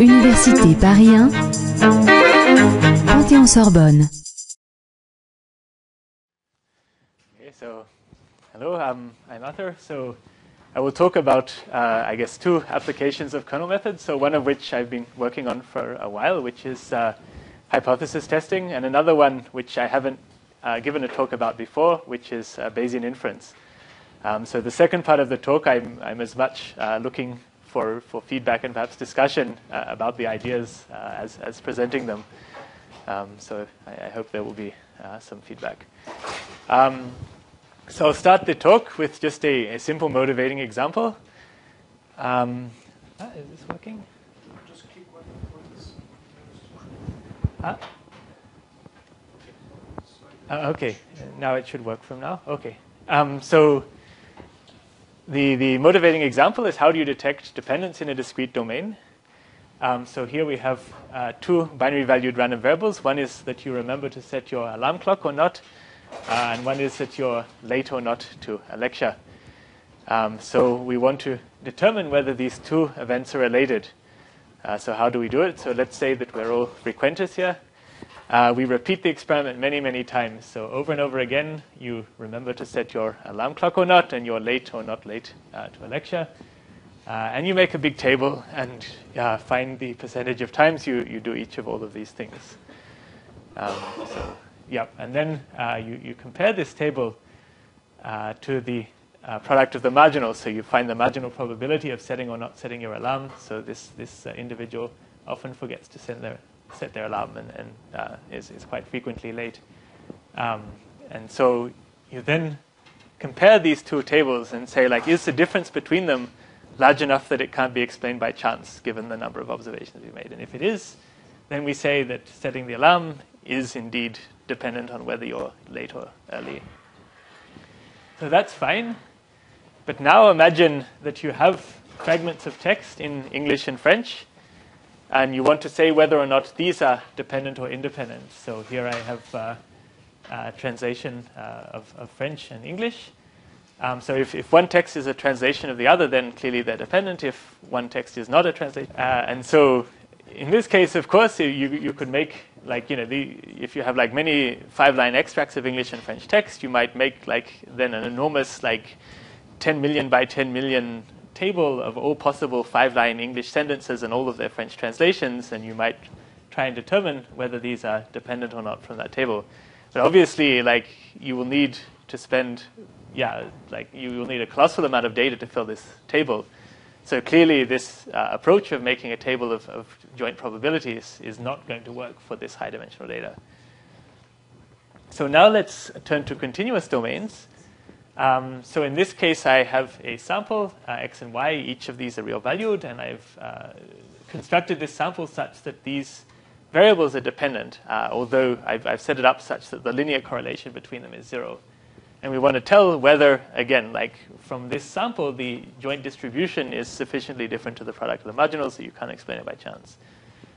Université Paris 1, Panthéon-Sorbonne. Okay, so hello, um, I'm Arthur. So I will talk about, uh, I guess, two applications of kernel methods. So one of which I've been working on for a while, which is uh, hypothesis testing, and another one which I haven't uh, given a talk about before, which is uh, Bayesian inference. Um, so the second part of the talk, I'm, I'm as much uh, looking for, for feedback and perhaps discussion uh, about the ideas uh, as, as presenting them. Um, so I, I, hope there will be uh, some feedback. Um, so I'll start the talk with just a, a simple motivating example. Um, ah, is this working? Just keep working ah. Uh, okay, now it should work from now. Okay. Um, so the, the motivating example is how do you detect dependence in a discrete domain? Um, so here we have uh, two binary valued random variables. One is that you remember to set your alarm clock or not, uh, and one is that you're late or not to a lecture. Um, so we want to determine whether these two events are related. Uh, so how do we do it? So let's say that we're all frequentists here. Uh, we repeat the experiment many, many times. So over and over again, you remember to set your alarm clock or not, and you're late or not late uh, to a lecture. Uh, and you make a big table and uh, find the percentage of times you, you do each of all of these things. Um, so, yep. And then uh, you, you compare this table uh, to the product of the marginals. So you find the marginal probability of setting or not setting your alarm. So this, this individual often forgets to send their set their alarm and, and uh, is, is quite frequently late. Um, and so you then compare these two tables and say, like, is the difference between them large enough that it can't be explained by chance, given the number of observations we made? And if it is, then we say that setting the alarm is indeed dependent on whether you're late or early. So that's fine. But now imagine that you have fragments of text in English and French and you want to say whether or not these are dependent or independent. So here I have uh, a translation uh, of, of, French and English. Um, so if, if one text is a translation of the other, then clearly they're dependent. If one text is not a translation, uh, and so in this case, of course, you, you could make like you know the, if you have like many five-line extracts of English and French text, you might make like then an enormous like 10 million by 10 million table of all possible five line English sentences and all of their French translations, and you might try and determine whether these are dependent or not from that table. But obviously, like you will need to spend, yeah, like you will need a colossal amount of data to fill this table. So clearly, this uh, approach of making a table of, of joint probabilities is not going to work for this high dimensional data. So now let's turn to continuous domains. Um, so in this case, I have a sample, uh, x and y. Each of these are real valued, and I've uh, constructed this sample such that these variables are dependent, uh, although I've, I've, set it up such that the linear correlation between them is zero. And we want to tell whether, again, like from this sample, the joint distribution is sufficiently different to the product of the marginals that you can't explain it by chance.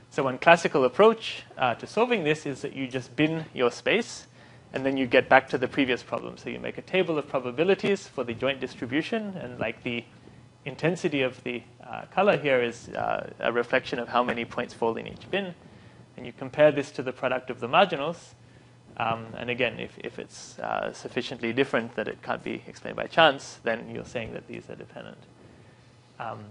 So one classical approach uh, to solving this is that you just bin your space and then you get back to the previous problem. So you make a table of probabilities for the joint distribution, and like the intensity of the uh, color here is uh, a reflection of how many points fall in each bin. And you compare this to the product of the marginals. Um, and again, if, if it's uh, sufficiently different that it can't be explained by chance, then you're saying that these are dependent. Um,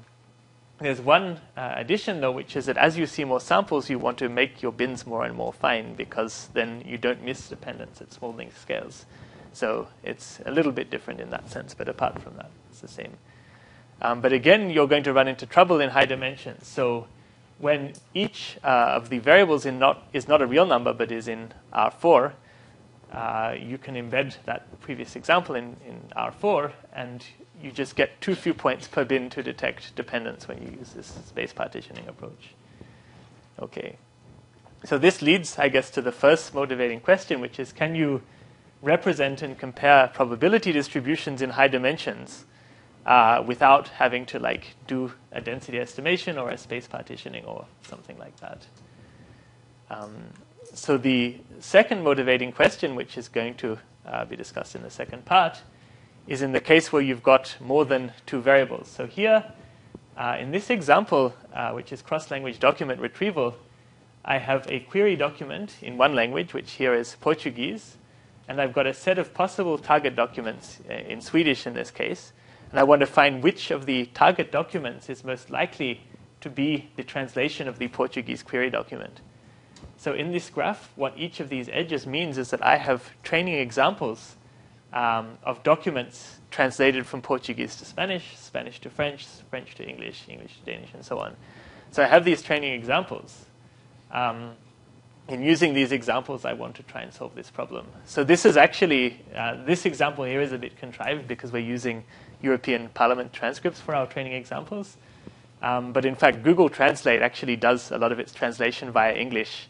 there's one uh, addition, though, which is that as you see more samples, you want to make your bins more and more fine because then you don't miss dependence at small length scales. So it's a little bit different in that sense, but apart from that, it's the same. Um, but again, you're going to run into trouble in high dimensions. So when each uh, of the variables in not, is not a real number but is in R4, uh, you can embed that previous example in, in R4, and you just get too few points per bin to detect dependence when you use this space partitioning approach. Okay. So this leads, I guess, to the first motivating question, which is can you represent and compare probability distributions in high dimensions uh, without having to like do a density estimation or a space partitioning or something like that? Um, so the second motivating question, which is going to uh, be discussed in the second part, is in the case where you've got more than two variables. So here, uh, in this example, uh, which is cross-language document retrieval, I have a query document in one language, which here is Portuguese, and I've got a set of possible target documents uh, in Swedish in this case, and I want to find which of the target documents is most likely to be the translation of the Portuguese query document. So in this graph, what each of these edges means is that I have training examples um, of documents translated from Portuguese to Spanish, Spanish to French, French to English, English to Danish, and so on. So I have these training examples. Um, in using these examples, I want to try and solve this problem. So this is actually, uh, this example here is a bit contrived because we're using European Parliament transcripts for our training examples. Um, but in fact, Google Translate actually does a lot of its translation via English.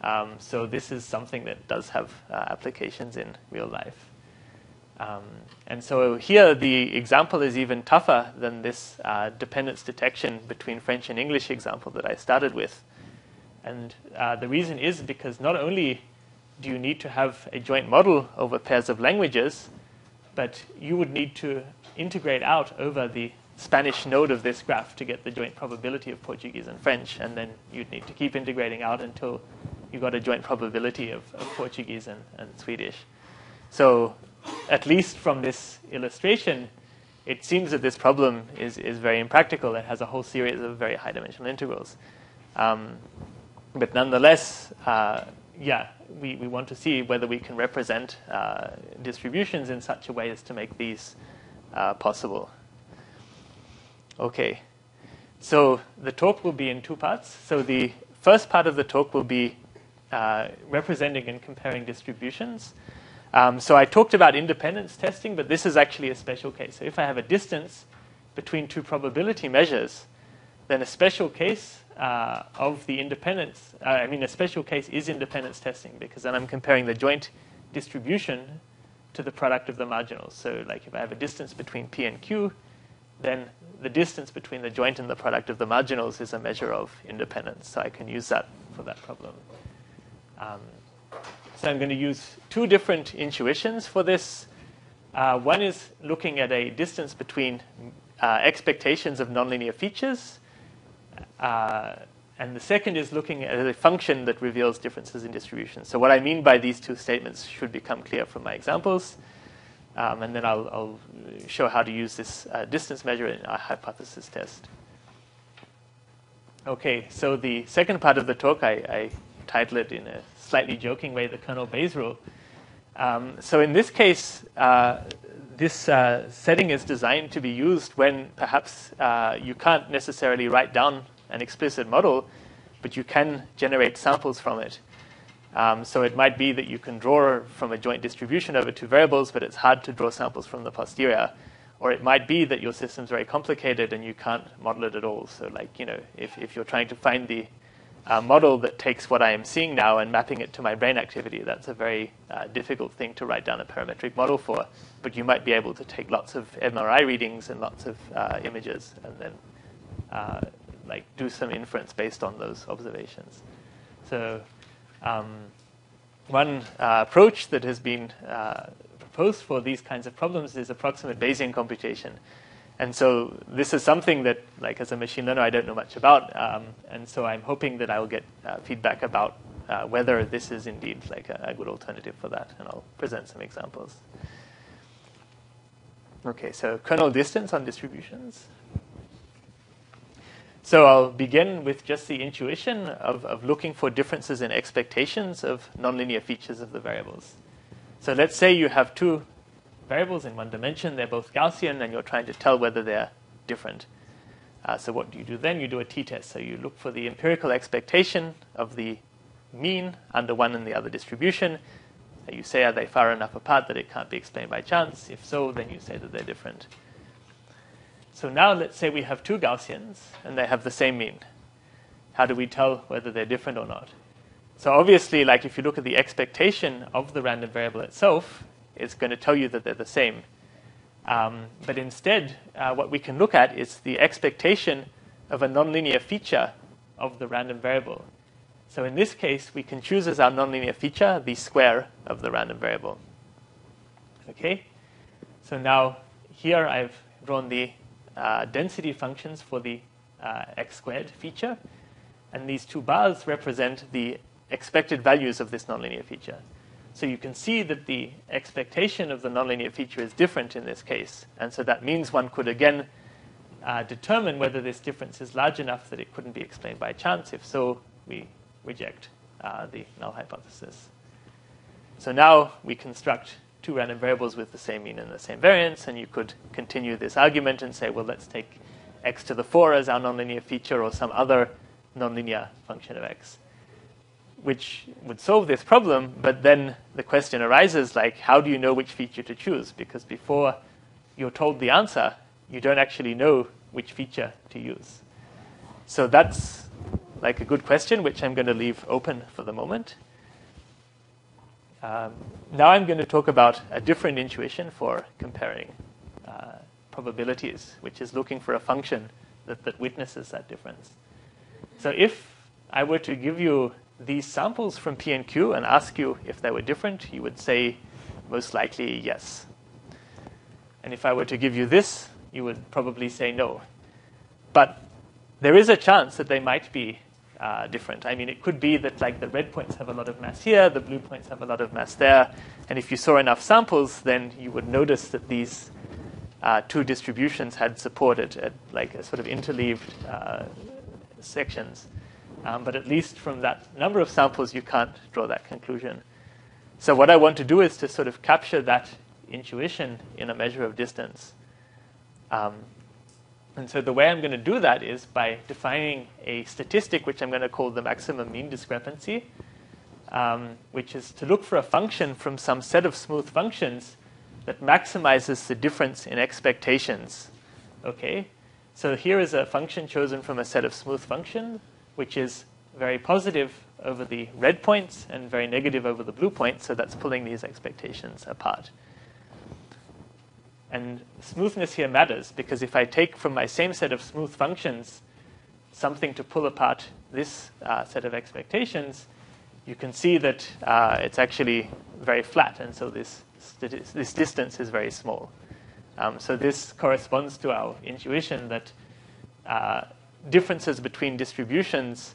Um, so this is something that does have uh, applications in real life. Um, and so here the example is even tougher than this uh, dependence detection between French and English example that I started with. And uh, the reason is because not only do you need to have a joint model over pairs of languages, but you would need to integrate out over the Spanish node of this graph to get the joint probability of Portuguese and French, and then you'd need to keep integrating out until you got a joint probability of, of Portuguese and, and Swedish. So at least from this illustration, it seems that this problem is, is very impractical and has a whole series of very high dimensional integrals. Um, but nonetheless, uh, yeah, we, we want to see whether we can represent uh, distributions in such a way as to make these uh, possible. Okay, so the talk will be in two parts. So the first part of the talk will be uh, representing and comparing distributions. Um, so I talked about independence testing, but this is actually a special case. So if I have a distance between two probability measures, then a special case uh, of the independence, uh, I mean, a special case is independence testing because then I'm comparing the joint distribution to the product of the marginals. So, like if I have a distance between P and Q, then the distance between the joint and the product of the marginals is a measure of independence. So I can use that for that problem. Um, so I'm going to use two different intuitions for this. Uh, one is looking at a distance between uh, expectations of nonlinear features. Uh, and the second is looking at a function that reveals differences in distribution. So what I mean by these two statements should become clear from my examples. Um, and then I'll, I'll, show how to use this uh, distance measure in our hypothesis test. Okay, so the second part of the talk, I, I title it in a slightly joking way, the kernel Bayes rule. Um, so in this case, uh, this uh, setting is designed to be used when perhaps uh, you can't necessarily write down an explicit model, but you can generate samples from it. Um, so it might be that you can draw from a joint distribution over two variables, but it's hard to draw samples from the posterior. Or it might be that your system's very complicated and you can't model it at all. So, like, you know, if, if you're trying to find the uh, model that takes what I am seeing now and mapping it to my brain activity, that's a very uh, difficult thing to write down a parametric model for. But you might be able to take lots of MRI readings and lots of uh, images and then uh, like do some inference based on those observations. So um, one uh, approach that has been uh, proposed for these kinds of problems is approximate Bayesian computation. And so this is something that, like as a machine learner, I don't know much about. Um, and so I'm hoping that I will get uh, feedback about uh, whether this is indeed like a, a, good alternative for that. And I'll present some examples. Okay, so kernel distance on distributions. So I'll begin with just the intuition of, of looking for differences in expectations of nonlinear features of the variables. So let's say you have two variables in one dimension. They're both Gaussian, and you're trying to tell whether they're different. Uh, so what do you do then? You do a t-test. So you look for the empirical expectation of the mean under one and the other distribution. You say, are they far enough apart that it can't be explained by chance? If so, then you say that they're different. So now let's say we have two Gaussians, and they have the same mean. How do we tell whether they're different or not? So obviously, like if you look at the expectation of the random variable itself, is going to tell you that they're the same. Um, but instead, uh, what we can look at is the expectation of a nonlinear feature of the random variable. So in this case, we can choose as our nonlinear feature the square of the random variable. Okay? So now here I've drawn the uh, density functions for the uh, x squared feature, and these two bars represent the expected values of this nonlinear feature. So you can see that the expectation of the nonlinear feature is different in this case, and so that means one could again uh, determine whether this difference is large enough that it couldn't be explained by chance. If so, we reject uh, the null hypothesis. So now we construct two random variables with the same mean and the same variance, and you could continue this argument and say, well, let's take x to the 4 as our nonlinear feature or some other nonlinear function of x, which would solve this problem. But then the question arises, like, how do you know which feature to choose? Because before you're told the answer, you don't actually know which feature to use. So that's like a good question, which I'm going to leave open for the moment. Um, now I'm going to talk about a different intuition for comparing uh, probabilities, which is looking for a function that, that witnesses that difference. So if I were to give you these samples from P and Q and ask you if they were different, you would say most likely yes. And if I were to give you this, you would probably say no. But there is a chance that they might be uh, different. I mean, it could be that like the red points have a lot of mass here, the blue points have a lot of mass there, and if you saw enough samples, then you would notice that these uh, two distributions had supported at like a sort of interleaved uh, sections. Um, but at least from that number of samples, you can't draw that conclusion. So what I want to do is to sort of capture that intuition in a measure of distance. Um, and so the way I'm going to do that is by defining a statistic, which I'm going to call the maximum mean discrepancy, um, which is to look for a function from some set of smooth functions that maximizes the difference in expectations. Okay? So here is a function chosen from a set of smooth functions, which is very positive over the red points and very negative over the blue points, so that's pulling these expectations apart. And smoothness here matters because if I take from my same set of smooth functions something to pull apart this uh, set of expectations, you can see that uh, it's actually very flat, and so this, this distance is very small. Um, so this corresponds to our intuition that uh, differences between distributions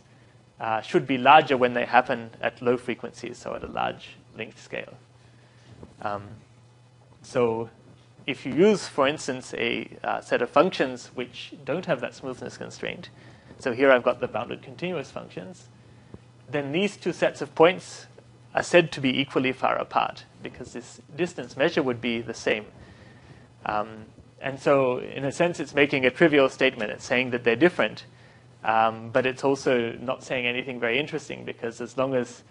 uh, should be larger when they happen at low frequencies, so at a large length scale. Um, so if you use, for instance, a uh, set of functions which don't have that smoothness constraint, so here I've got the bounded continuous functions, then these two sets of points are said to be equally far apart because this distance measure would be the same. Um, and so, in a sense, it's making a trivial statement. It's saying that they're different, um, but it's also not saying anything very interesting because as long as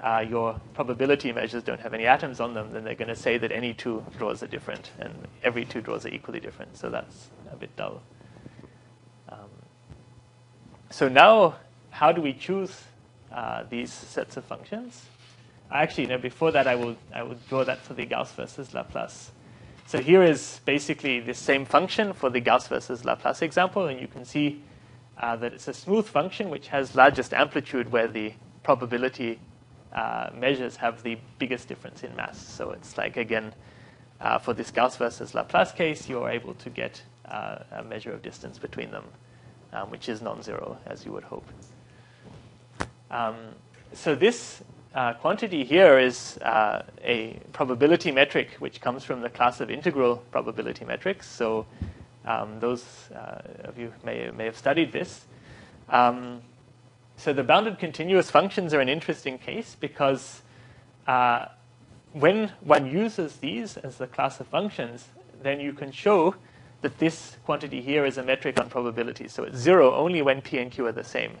uh, your probability measures don't have any atoms on them, then they're going to say that any two draws are different and every two draws are equally different. So that's a bit dull. Um, so now, how do we choose uh, these sets of functions? Actually, you before that, I will I will draw that for the Gauss versus Laplace. So here is basically the same function for the Gauss versus Laplace example, and you can see uh, that it's a smooth function which has largest amplitude where the probability uh, measures have the biggest difference in mass. So it's like, again, uh, for this Gauss versus Laplace case, you're able to get uh, a measure of distance between them, um, which is non zero, as you would hope. Um, so this uh, quantity here is uh, a probability metric which comes from the class of integral probability metrics. So um, those uh, of you may, may have studied this. Um, so the bounded continuous functions are an interesting case because uh, when one uses these as the class of functions, then you can show that this quantity here is a metric on probability. So it's zero only when p and q are the same.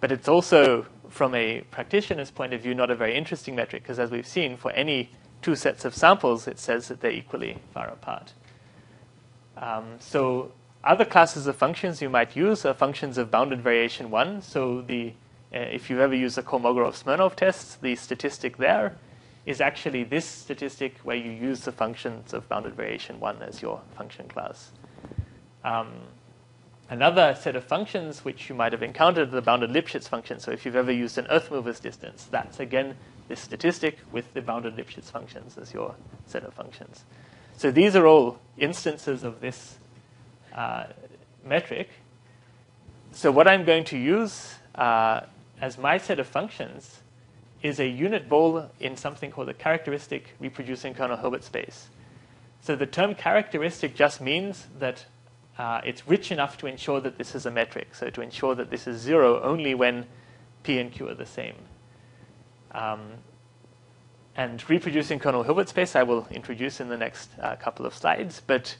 But it's also, from a practitioner's point of view, not a very interesting metric because, as we've seen, for any two sets of samples, it says that they're equally far apart. Um, so other classes of functions you might use are functions of bounded variation 1. So the, uh, if you've ever used the Kolmogorov-Smirnov test, the statistic there is actually this statistic where you use the functions of bounded variation 1 as your function class. Um, another set of functions which you might have encountered the bounded Lipschitz function. So if you've ever used an earth mover's distance, that's again this statistic with the bounded Lipschitz functions as your set of functions. So these are all instances of this uh, metric. So what I'm going to use uh, as my set of functions is a unit ball in something called a characteristic reproducing kernel Hilbert space. So the term characteristic just means that uh, it's rich enough to ensure that this is a metric. So to ensure that this is zero only when P and Q are the same. Um, and reproducing kernel Hilbert space I will introduce in the next uh, couple of slides. But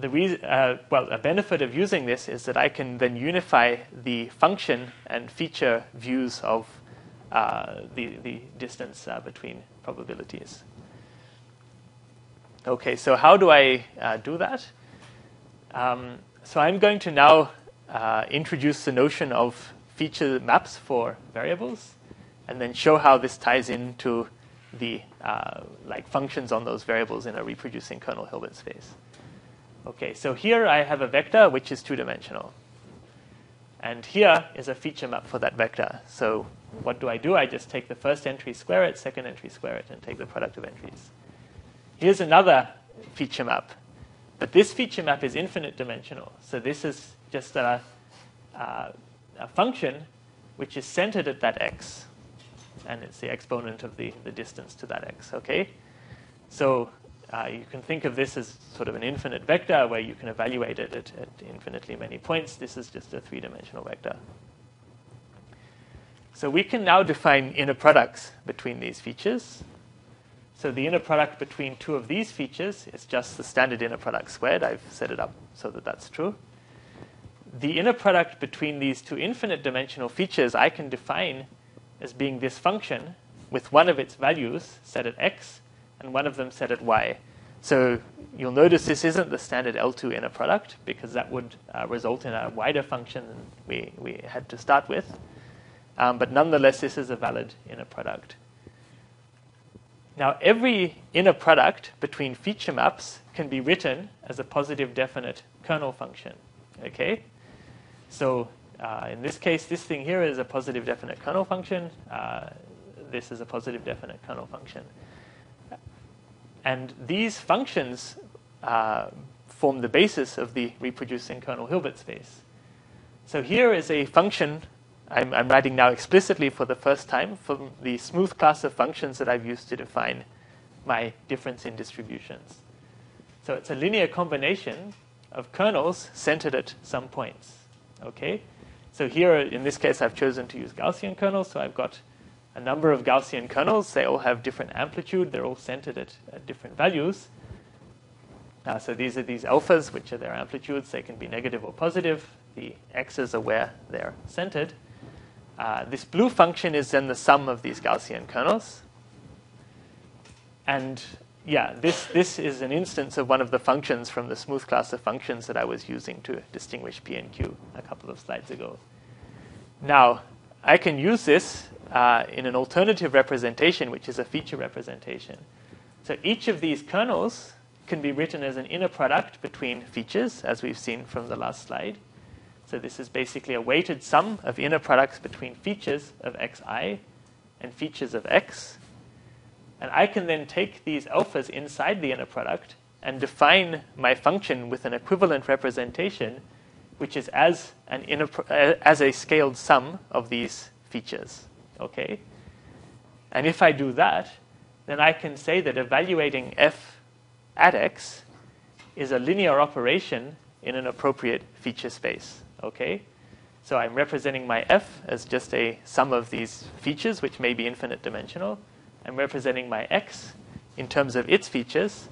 the reason, uh, well, a benefit of using this is that I can then unify the function and feature views of uh, the, the distance uh, between probabilities. Okay, so how do I uh, do that? Um, so I'm going to now uh, introduce the notion of feature maps for variables, and then show how this ties into the uh, like functions on those variables in a reproducing kernel Hilbert space. Okay, so here I have a vector which is two-dimensional. And here is a feature map for that vector. So what do I do? I just take the first entry, square it, second entry, square it, and take the product of entries. Here's another feature map. But this feature map is infinite dimensional. So this is just a, a, a function which is centered at that x. And it's the exponent of the, the distance to that x, okay? So uh, you can think of this as sort of an infinite vector where you can evaluate it at, at infinitely many points. This is just a three-dimensional vector. So we can now define inner products between these features. So the inner product between two of these features is just the standard inner product squared. I've set it up so that that's true. The inner product between these two infinite dimensional features I can define as being this function with one of its values set at x and one of them set at y. So you'll notice this isn't the standard L2 inner product because that would uh, result in a wider function than we, we had to start with. Um, but nonetheless, this is a valid inner product. Now, every inner product between feature maps can be written as a positive definite kernel function. Okay? So uh, in this case, this thing here is a positive definite kernel function. Uh, this is a positive definite kernel function. And these functions uh, form the basis of the reproducing kernel Hilbert space. So here is a function I'm, I'm, writing now explicitly for the first time from the smooth class of functions that I've used to define my difference in distributions. So it's a linear combination of kernels centered at some points. Okay? So here, in this case, I've chosen to use Gaussian kernels. So I've got a number of Gaussian kernels. They all have different amplitude. They're all centered at, at different values. Uh, so these are these alphas, which are their amplitudes. They can be negative or positive. The x's are where they're centered. Uh, this blue function is then the sum of these Gaussian kernels. And yeah, this, this is an instance of one of the functions from the smooth class of functions that I was using to distinguish P and Q a couple of slides ago. Now, I can use this uh, in an alternative representation, which is a feature representation. So each of these kernels can be written as an inner product between features, as we've seen from the last slide. So this is basically a weighted sum of inner products between features of xi and features of x. And I can then take these alphas inside the inner product and define my function with an equivalent representation, which is as, an inner, uh, as a scaled sum of these features. Okay? And if I do that, then I can say that evaluating f at x is a linear operation in an appropriate feature space. Okay? So I'm representing my f as just a sum of these features, which may be infinite dimensional. I'm representing my x in terms of its features.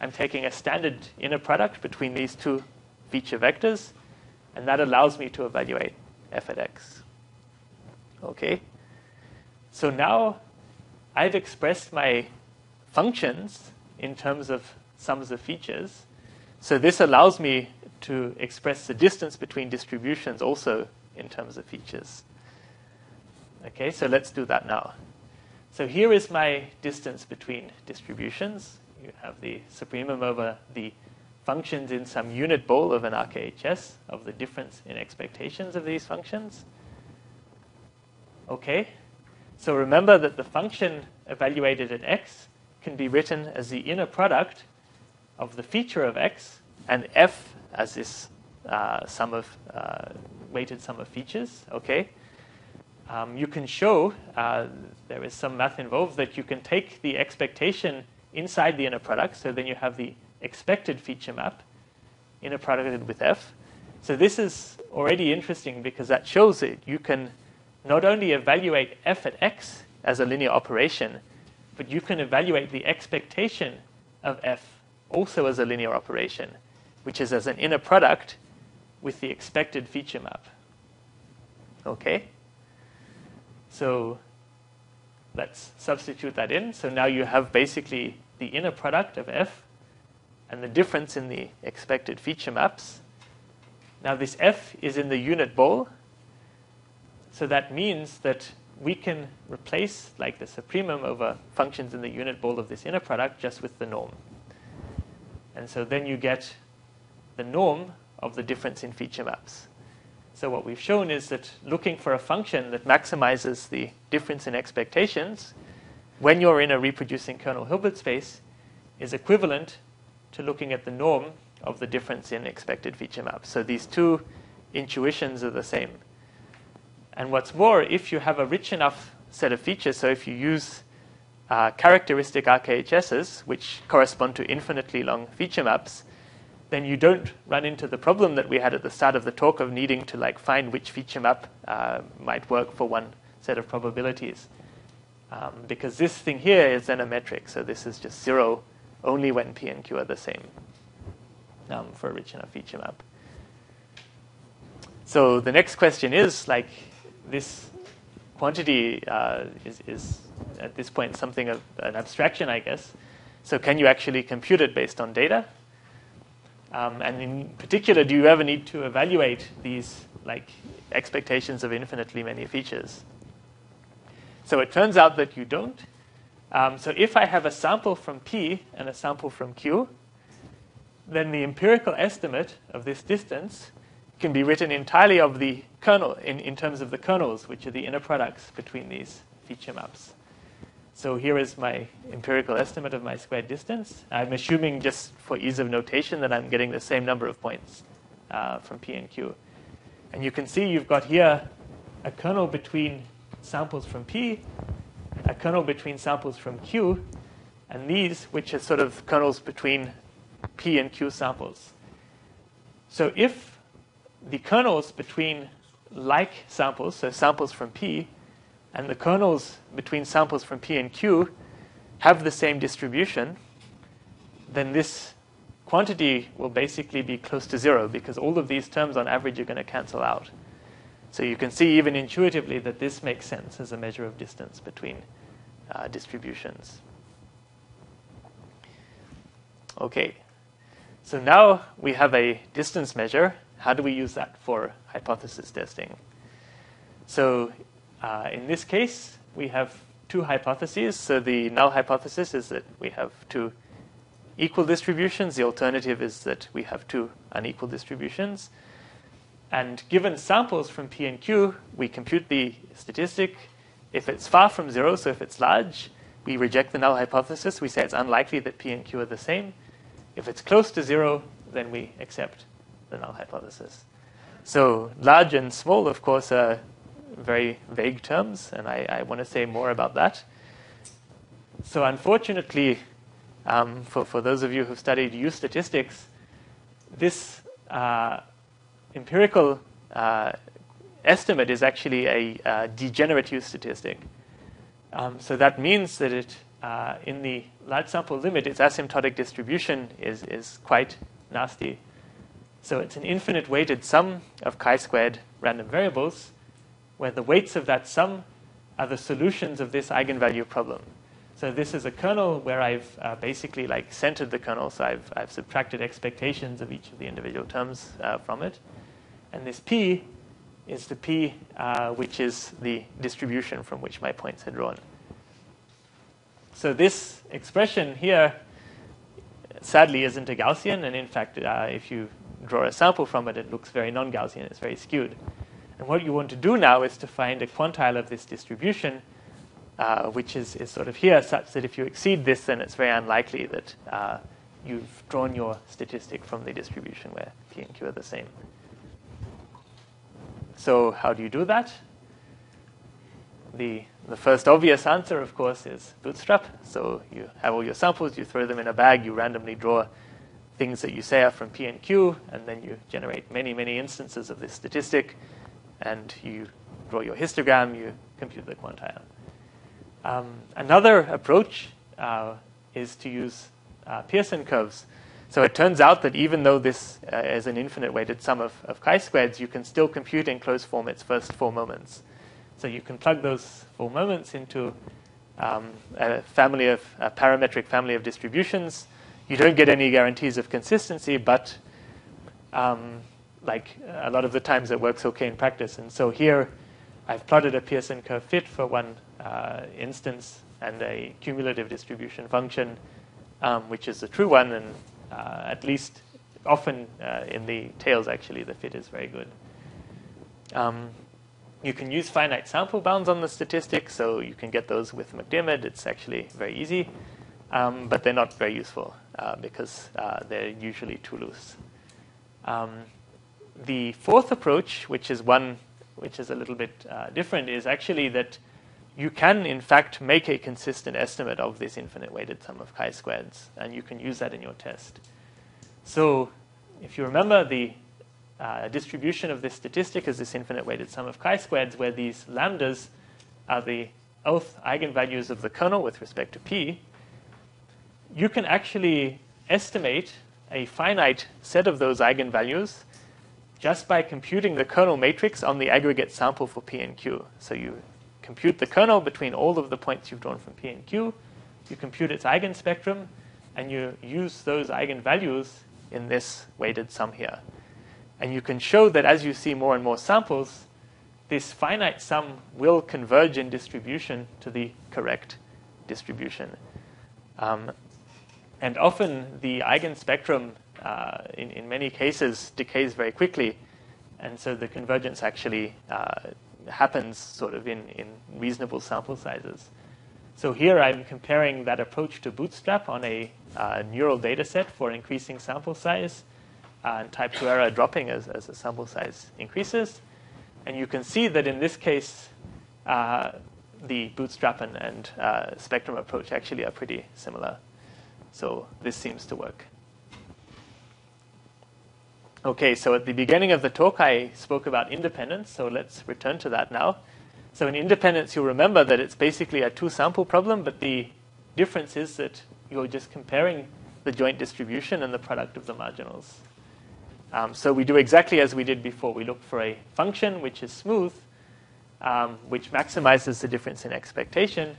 I'm taking a standard inner product between these two feature vectors, and that allows me to evaluate f at x. Okay? So now I've expressed my functions in terms of sums of features. So this allows me to express the distance between distributions also in terms of features. Okay, so let's do that now. So here is my distance between distributions. You have the supremum over the functions in some unit ball of an RKHS of the difference in expectations of these functions. Okay, so remember that the function evaluated at x can be written as the inner product of the feature of x, and f as this uh, sum of uh, weighted sum of features. Okay, um, you can show uh, there is some math involved that you can take the expectation inside the inner product, so then you have the expected feature map inner producted with f. So this is already interesting because that shows that you can not only evaluate f at x as a linear operation, but you can evaluate the expectation of f also as a linear operation, which is as an inner product with the expected feature map. Okay? So let's substitute that in. So now you have basically the inner product of f and the difference in the expected feature maps. Now this f is in the unit ball. So that means that we can replace like the supremum over functions in the unit ball of this inner product just with the norm. And so then you get the norm of the difference in feature maps. So what we've shown is that looking for a function that maximizes the difference in expectations when you're in a reproducing kernel Hilbert space is equivalent to looking at the norm of the difference in expected feature maps. So these two intuitions are the same. And what's more, if you have a rich enough set of features, so if you use uh, characteristic RKHSs, which correspond to infinitely long feature maps, then you don't run into the problem that we had at the start of the talk of needing to like find which feature map uh, might work for one set of probabilities. Um, because this thing here is then a metric, so this is just zero only when P and Q are the same um, for a rich enough feature map. So the next question is like this quantity uh, is, is at this point something of an abstraction, I guess. So can you actually compute it based on data? Um, and in particular, do you ever need to evaluate these like expectations of infinitely many features? So it turns out that you don't. Um, so if I have a sample from P and a sample from Q, then the empirical estimate of this distance can be written entirely of the kernel in, in terms of the kernels, which are the inner products between these feature maps. So here is my empirical estimate of my squared distance. I'm assuming just for ease of notation that I'm getting the same number of points uh, from P and Q. And you can see you've got here a kernel between samples from P a kernel between samples from Q, and these, which are sort of kernels between P and Q samples. So if the kernels between like samples, so samples from P, and the kernels between samples from P and Q have the same distribution, then this quantity will basically be close to zero because all of these terms on average are going to cancel out. So you can see even intuitively that this makes sense as a measure of distance between uh, distributions. Okay, so now we have a distance measure. How do we use that for hypothesis testing? So uh, in this case, we have two hypotheses. So the null hypothesis is that we have two equal distributions. The alternative is that we have two unequal distributions. And given samples from P and Q, we compute the statistic. If it's far from zero, so if it's large, we reject the null hypothesis. We say it's unlikely that P and Q are the same. If it's close to zero, then we accept the null hypothesis. So large and small, of course, are very vague terms, and I, I want to say more about that. So unfortunately, um, for, for those of you who've studied U statistics, this uh, empirical uh, estimate is actually a uh, degenerate U statistic. Um, so that means that it, uh, in the large sample limit, its asymptotic distribution is, is quite nasty. So it's an infinite weighted sum of chi-squared random variables, where the weights of that sum are the solutions of this eigenvalue problem. So this is a kernel where I've uh, basically like centered the kernel, so I've, I've subtracted expectations of each of the individual terms uh, from it. And this p is the p uh, which is the distribution from which my points are drawn. So this expression here sadly isn't a Gaussian, and in fact, uh, if you draw a sample from it, it looks very non-Gaussian, it's very skewed. And what you want to do now is to find a quantile of this distribution, uh, which is, is sort of here, such that if you exceed this, then it's very unlikely that uh, you've drawn your statistic from the distribution where p and q are the same. So how do you do that? The, the first obvious answer, of course, is bootstrap. So you have all your samples, you throw them in a bag, you randomly draw things that you say are from P and Q, and then you generate many, many instances of this statistic, and you draw your histogram, you compute the quantile. Um, another approach uh, is to use uh, Pearson curves. So it turns out that even though this uh, is an infinite weighted sum of, of chi-squareds, you can still compute in closed form its first four moments. So you can plug those four moments into um, a family of a parametric family of distributions. You don't get any guarantees of consistency, but um, like a lot of the times it works okay in practice. And so here I've plotted a Pearson curve fit for one uh, instance and a cumulative distribution function, um, which is the true one, and uh, at least often uh, in the tails, actually, the fit is very good. Um, you can use finite sample bounds on the statistic, so you can get those with McDiarmid. It's actually very easy, um, but they're not very useful uh, because uh, they're usually too loose. Um, the fourth approach, which is one which is a little bit uh, different, is actually that you can, in fact, make a consistent estimate of this infinite weighted sum of chi-squareds, and you can use that in your test. So if you remember, the uh, distribution of this statistic is this infinite weighted sum of chi-squareds, where these lambdas are the oath eigenvalues of the kernel with respect to p. You can actually estimate a finite set of those eigenvalues just by computing the kernel matrix on the aggregate sample for p and q. So you compute the kernel between all of the points you've drawn from P and Q, you compute its eigenspectrum, and you use those eigenvalues in this weighted sum here. And you can show that as you see more and more samples, this finite sum will converge in distribution to the correct distribution. Um, and often the eigenspectrum, uh, in, in many cases, decays very quickly. And so the convergence actually uh, happens sort of in, in reasonable sample sizes. So here I'm comparing that approach to Bootstrap on a uh, neural data set for increasing sample size uh, and type 2 error dropping as, as the sample size increases. And you can see that in this case, uh, the Bootstrap and, and uh, Spectrum approach actually are pretty similar. So this seems to work. Okay, so at the beginning of the talk, I spoke about independence, so let's return to that now. So in independence, you'll remember that it's basically a two sample problem, but the difference is that you're just comparing the joint distribution and the product of the marginals. Um, so we do exactly as we did before. We look for a function which is smooth, um, which maximizes the difference in expectation.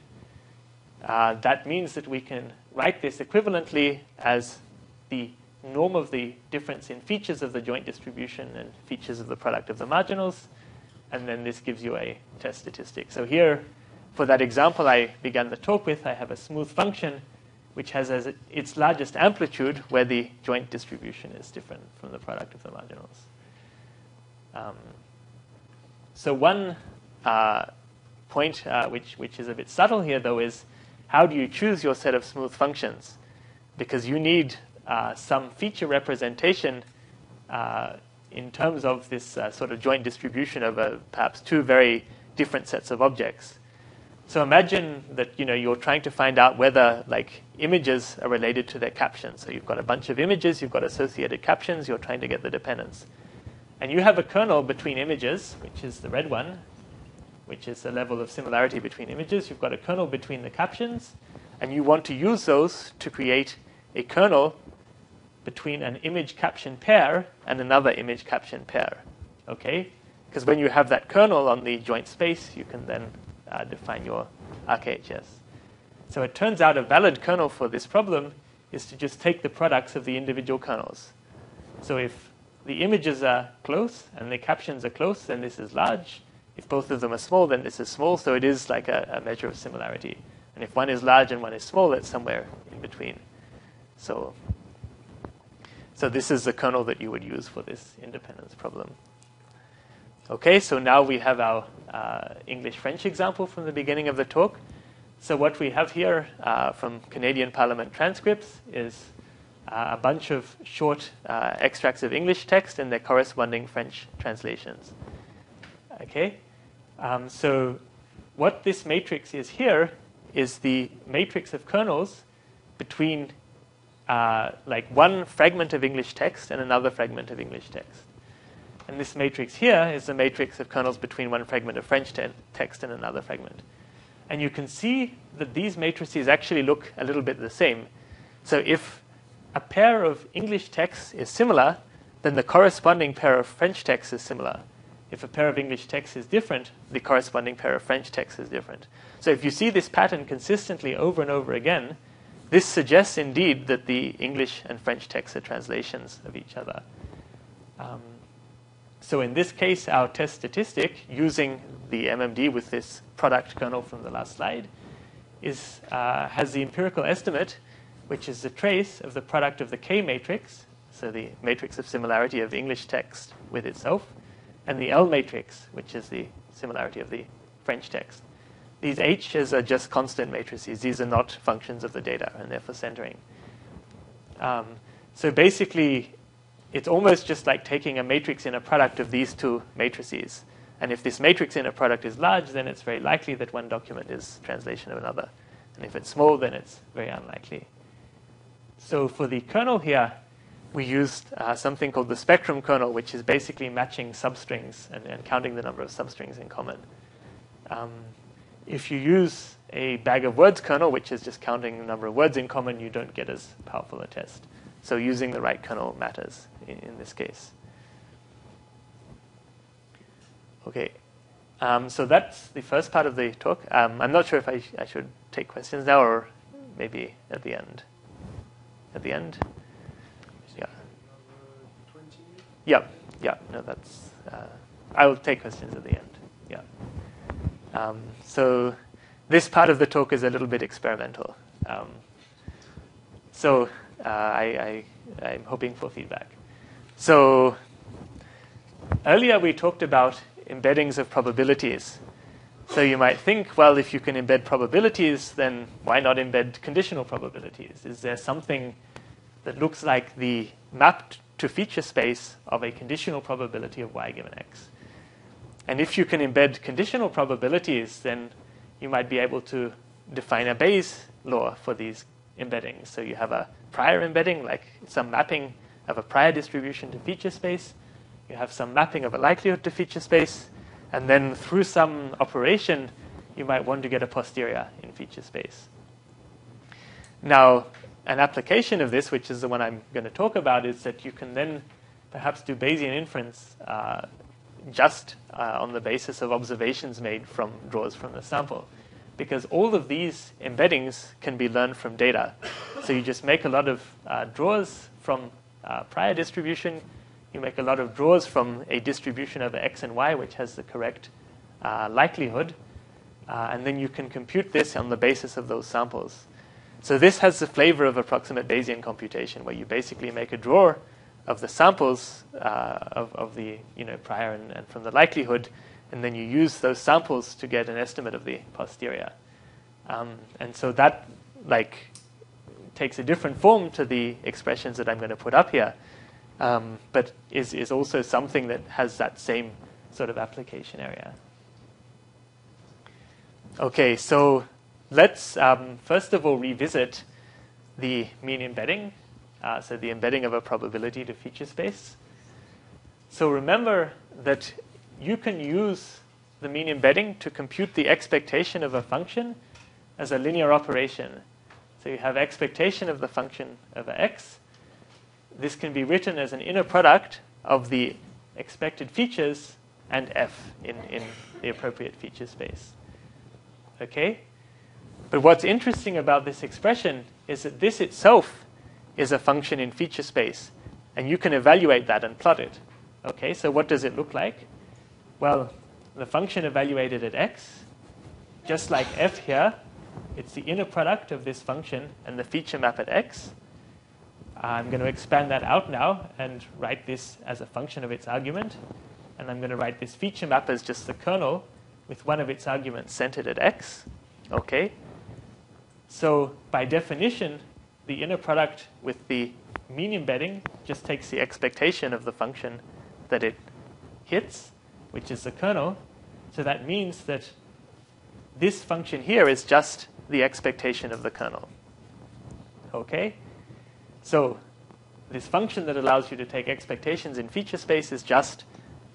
Uh, that means that we can write this equivalently as the norm of the difference in features of the joint distribution and features of the product of the marginals. And then this gives you a test statistic. So here, for that example I began the talk with, I have a smooth function which has as its largest amplitude where the joint distribution is different from the product of the marginals. Um, so one uh, point uh, which, which is a bit subtle here, though, is how do you choose your set of smooth functions? Because you need uh, some feature representation uh, in terms of this uh, sort of joint distribution of uh, perhaps two very different sets of objects. So imagine that you know you're trying to find out whether like images are related to their captions. So you've got a bunch of images, you've got associated captions, you're trying to get the dependence. And you have a kernel between images, which is the red one, which is the level of similarity between images. You've got a kernel between the captions, and you want to use those to create a kernel between an image caption pair and another image caption pair. Okay? Because when you have that kernel on the joint space, you can then uh, define your RKHS. So it turns out a valid kernel for this problem is to just take the products of the individual kernels. So if the images are close and the captions are close, then this is large. If both of them are small, then this is small. So it is like a, a measure of similarity. And if one is large and one is small, it's somewhere in between. So so this is the kernel that you would use for this independence problem. Okay, so now we have our uh, English-French example from the beginning of the talk. So what we have here uh, from Canadian Parliament transcripts is uh, a bunch of short uh, extracts of English text and their corresponding French translations. Okay, um, so what this matrix is here is the matrix of kernels between uh, like one fragment of English text and another fragment of English text. And this matrix here is the matrix of kernels between one fragment of French te- text and another fragment. And you can see that these matrices actually look a little bit the same. So if a pair of English texts is similar, then the corresponding pair of French texts is similar. If a pair of English texts is different, the corresponding pair of French texts is different. So if you see this pattern consistently over and over again, this suggests indeed that the English and French texts are translations of each other. Um, so in this case, our test statistic using the MMD with this product kernel from the last slide is, uh, has the empirical estimate, which is the trace of the product of the K matrix, so the matrix of similarity of English text with itself, and the L matrix, which is the similarity of the French text. These H's are just constant matrices. These are not functions of the data, and they're for centering. Um, so basically, it's almost just like taking a matrix inner product of these two matrices. And if this matrix inner product is large, then it's very likely that one document is translation of another. And if it's small, then it's very unlikely. So for the kernel here, we used uh, something called the spectrum kernel, which is basically matching substrings and, and counting the number of substrings in common. Um, if you use a bag of words kernel, which is just counting the number of words in common, you don't get as powerful a test. So using the right kernel matters in, in this case. Okay, um, so that's the first part of the talk. Um, I'm not sure if I, sh- I should take questions now or maybe at the end. At the end? Yeah. Yeah, yeah, no, that's. Uh, I will take questions at the end. Yeah. Um, so this part of the talk is a little bit experimental. Um, so uh, I, I, I'm hoping for feedback. So earlier we talked about embeddings of probabilities. So you might think, well, if you can embed probabilities, then why not embed conditional probabilities? Is there something that looks like the map to feature space of a conditional probability of y given x? And if you can embed conditional probabilities, then you might be able to define a Bayes law for these embeddings. So you have a prior embedding, like some mapping of a prior distribution to feature space. You have some mapping of a likelihood to feature space. And then through some operation, you might want to get a posterior in feature space. Now, an application of this, which is the one I'm going to talk about, is that you can then perhaps do Bayesian inference uh, just uh, on the basis of observations made from draws from the sample. Because all of these embeddings can be learned from data. So you just make a lot of uh, draws from uh, prior distribution, you make a lot of draws from a distribution over x and y, which has the correct uh, likelihood, uh, and then you can compute this on the basis of those samples. So this has the flavor of approximate Bayesian computation, where you basically make a draw of the samples uh, of, of the you know, prior and, and, from the likelihood, and then you use those samples to get an estimate of the posterior. Um, and so that like takes a different form to the expressions that I'm going to put up here, um, but is, is also something that has that same sort of application area. Okay, so let's um, first of all revisit the mean embedding uh, so the embedding of a probability to feature space. So remember that you can use the mean embedding to compute the expectation of a function as a linear operation. So you have expectation of the function of x. This can be written as an inner product of the expected features and f in, in the appropriate feature space. Okay? But what's interesting about this expression is that this itself is a function in feature space. And you can evaluate that and plot it. Okay, so what does it look like? Well, the function evaluated at x, just like f here, it's the inner product of this function and the feature map at x. I'm going to expand that out now and write this as a function of its argument. And I'm going to write this feature map as just the kernel with one of its arguments centered at x. Okay? So by definition, the inner product with the mean embedding just takes the expectation of the function that it hits, which is the kernel. So that means that this function here is just the expectation of the kernel. Okay? So this function that allows you to take expectations in feature space is just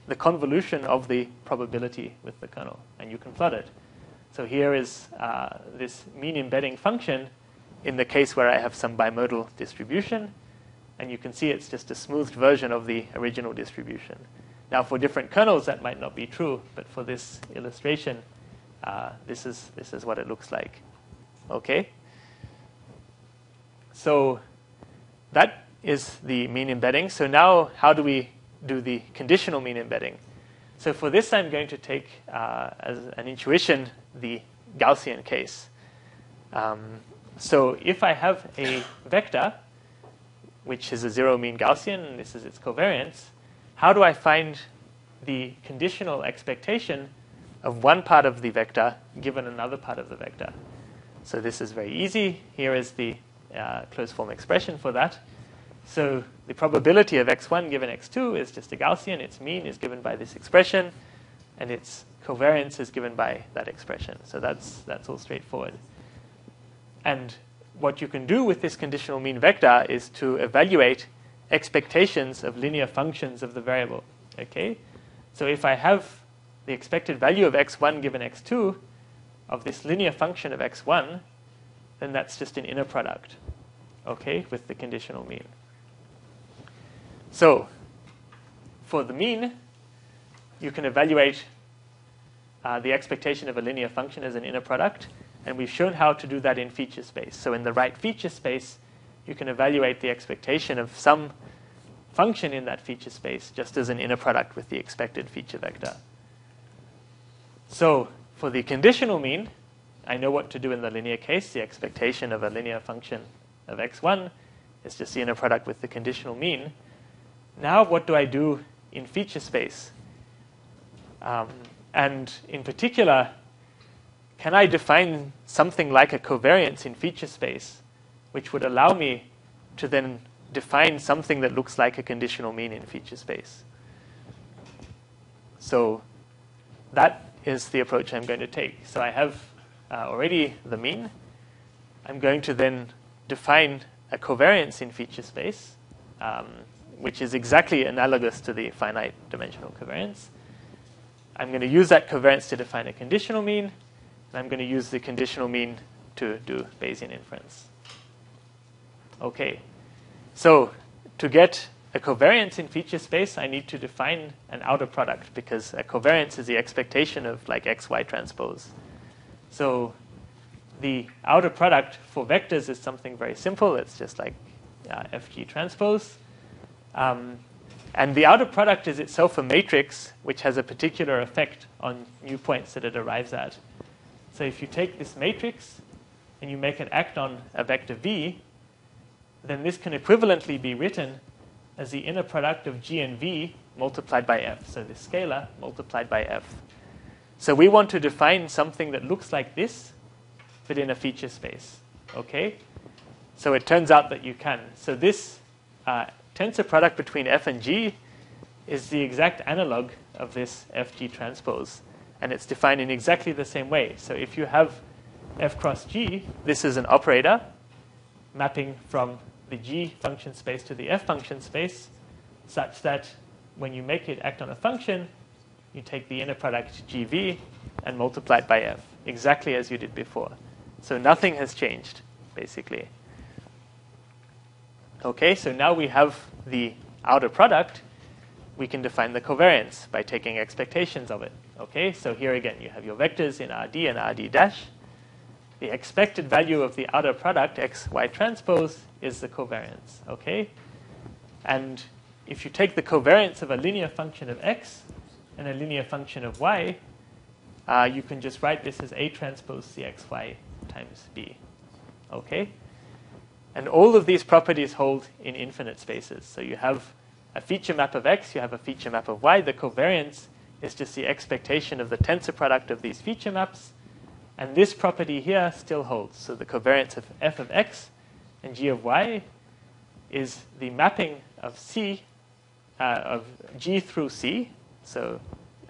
the convolution of the probability with the kernel, and you can plot it. So here is uh, this mean embedding function in the case where I have some bimodal distribution, and you can see it's just a smoothed version of the original distribution. Now, for different kernels, that might not be true, but for this illustration, uh, this, is, this is what it looks like. Okay? So that is the mean embedding. So now, how do we do the conditional mean embedding? So for this, I'm going to take uh, as an intuition the Gaussian case. Um, so if I have a vector, which is a zero mean Gaussian, and this is its covariance, how do I find the conditional expectation of one part of the vector given another part of the vector? So this is very easy. Here is the uh, closed form expression for that. So the probability of x1 given x2 is just a Gaussian. Its mean is given by this expression, and its covariance is given by that expression. So that's, that's all straightforward. And what you can do with this conditional mean vector is to evaluate expectations of linear functions of the variable. Okay? So if I have the expected value of x1 given x2 of this linear function of x1, then that's just an inner product, okay, with the conditional mean. So for the mean, you can evaluate uh, the expectation of a linear function as an inner product, and we've shown how to do that in feature space. So in the right feature space, you can evaluate the expectation of some function in that feature space just as an inner product with the expected feature vector. So for the conditional mean, I know what to do in the linear case. The expectation of a linear function of x1 is just the inner product with the conditional mean. Now, what do I do in feature space? Um, and in particular, can I define something like a covariance in feature space, which would allow me to then define something that looks like a conditional mean in feature space? So that is the approach I'm going to take. So I have uh, already the mean. I'm going to then define a covariance in feature space. Um, which is exactly analogous to the finite dimensional covariance. I'm going to use that covariance to define a conditional mean, and I'm going to use the conditional mean to do Bayesian inference. Okay, so to get a covariance in feature space, I need to define an outer product because a covariance is the expectation of like xy transpose. So the outer product for vectors is something very simple. It's just like uh, FG transpose. Um, and the outer product is itself a matrix which has a particular effect on new points that it arrives at. So if you take this matrix and you make it act on a vector v, then this can equivalently be written as the inner product of g and v multiplied by f. So the scalar multiplied by f. So we want to define something that looks like this, but in a feature space. Okay? So it turns out that you can. So this uh, tensor product between f and g is the exact analog of this fg transpose. And it's defined in exactly the same way. So if you have f cross g, this is an operator mapping from the g function space to the f function space, such that when you make it act on a function, you take the inner product gv and multiply it by f, exactly as you did before. So nothing has changed, basically. Okay, so now we have the outer product. We can define the covariance by taking expectations of it. Okay, so here again, you have your vectors in RD and RD dash. The expected value of the outer product, x, y transpose, is the covariance. Okay, and if you take the covariance of a linear function of x and a linear function of y, uh, you can just write this as A transpose CXY times B. Okay? And all of these properties hold in infinite spaces. So you have a feature map of x, you have a feature map of y. The covariance is just the expectation of the tensor product of these feature maps. And this property here still holds. So the covariance of f of x and g of y is the mapping of C, uh, of G through C. So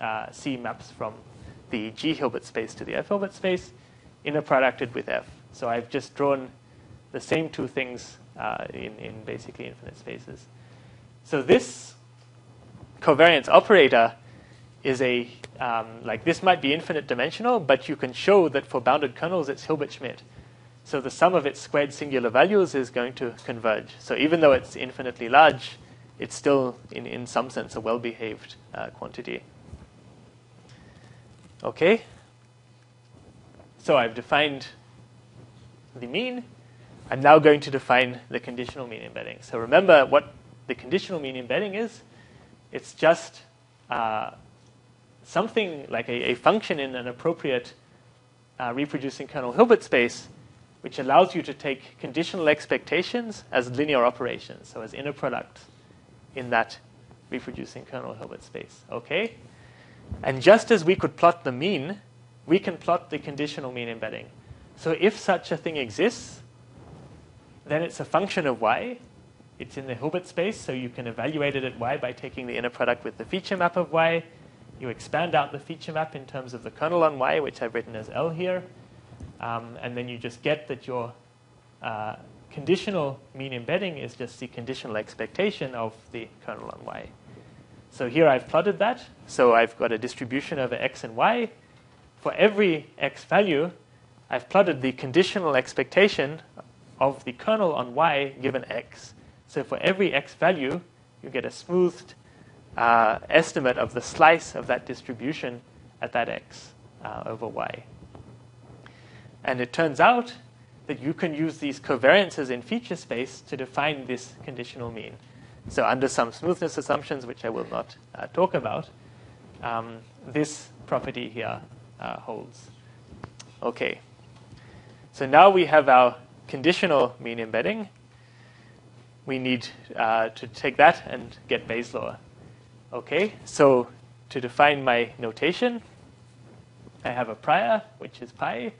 uh, C maps from the G Hilbert space to the F Hilbert space, inner producted with F. So I've just drawn the same two things uh, in, in basically infinite spaces. So this covariance operator is a, um, like this might be infinite dimensional, but you can show that for bounded kernels it's Hilbert-Schmidt. So the sum of its squared singular values is going to converge. So even though it's infinitely large, it's still, in, in some sense, a well-behaved uh, quantity. Okay? So I've defined the mean. I'm now going to define the conditional mean embedding. So remember what the conditional mean embedding is. It's just uh, something like a, a, function in an appropriate uh, reproducing kernel Hilbert space which allows you to take conditional expectations as linear operations, so as inner product in that reproducing kernel Hilbert space. Okay? And just as we could plot the mean, we can plot the conditional mean embedding. So if such a thing exists, then it's a function of y. It's in the Hilbert space, so you can evaluate it at y by taking the inner product with the feature map of y. You expand out the feature map in terms of the kernel on y, which I've written as L here. Um, and then you just get that your uh, conditional mean embedding is just the conditional expectation of the kernel on y. So here I've plotted that. So I've got a distribution over x and y. For every x value, I've plotted the conditional expectation of the kernel on y given x. So for every x value, you get a smoothed uh, estimate of the slice of that distribution at that x uh, over y. And it turns out that you can use these covariances in feature space to define this conditional mean. So under some smoothness assumptions, which I will not uh, talk about, um, this property here uh, holds. Okay. So now we have our conditional mean embedding. We need uh, to take that and get Bayes' law. Okay, so to define my notation, I have a prior, which is pi,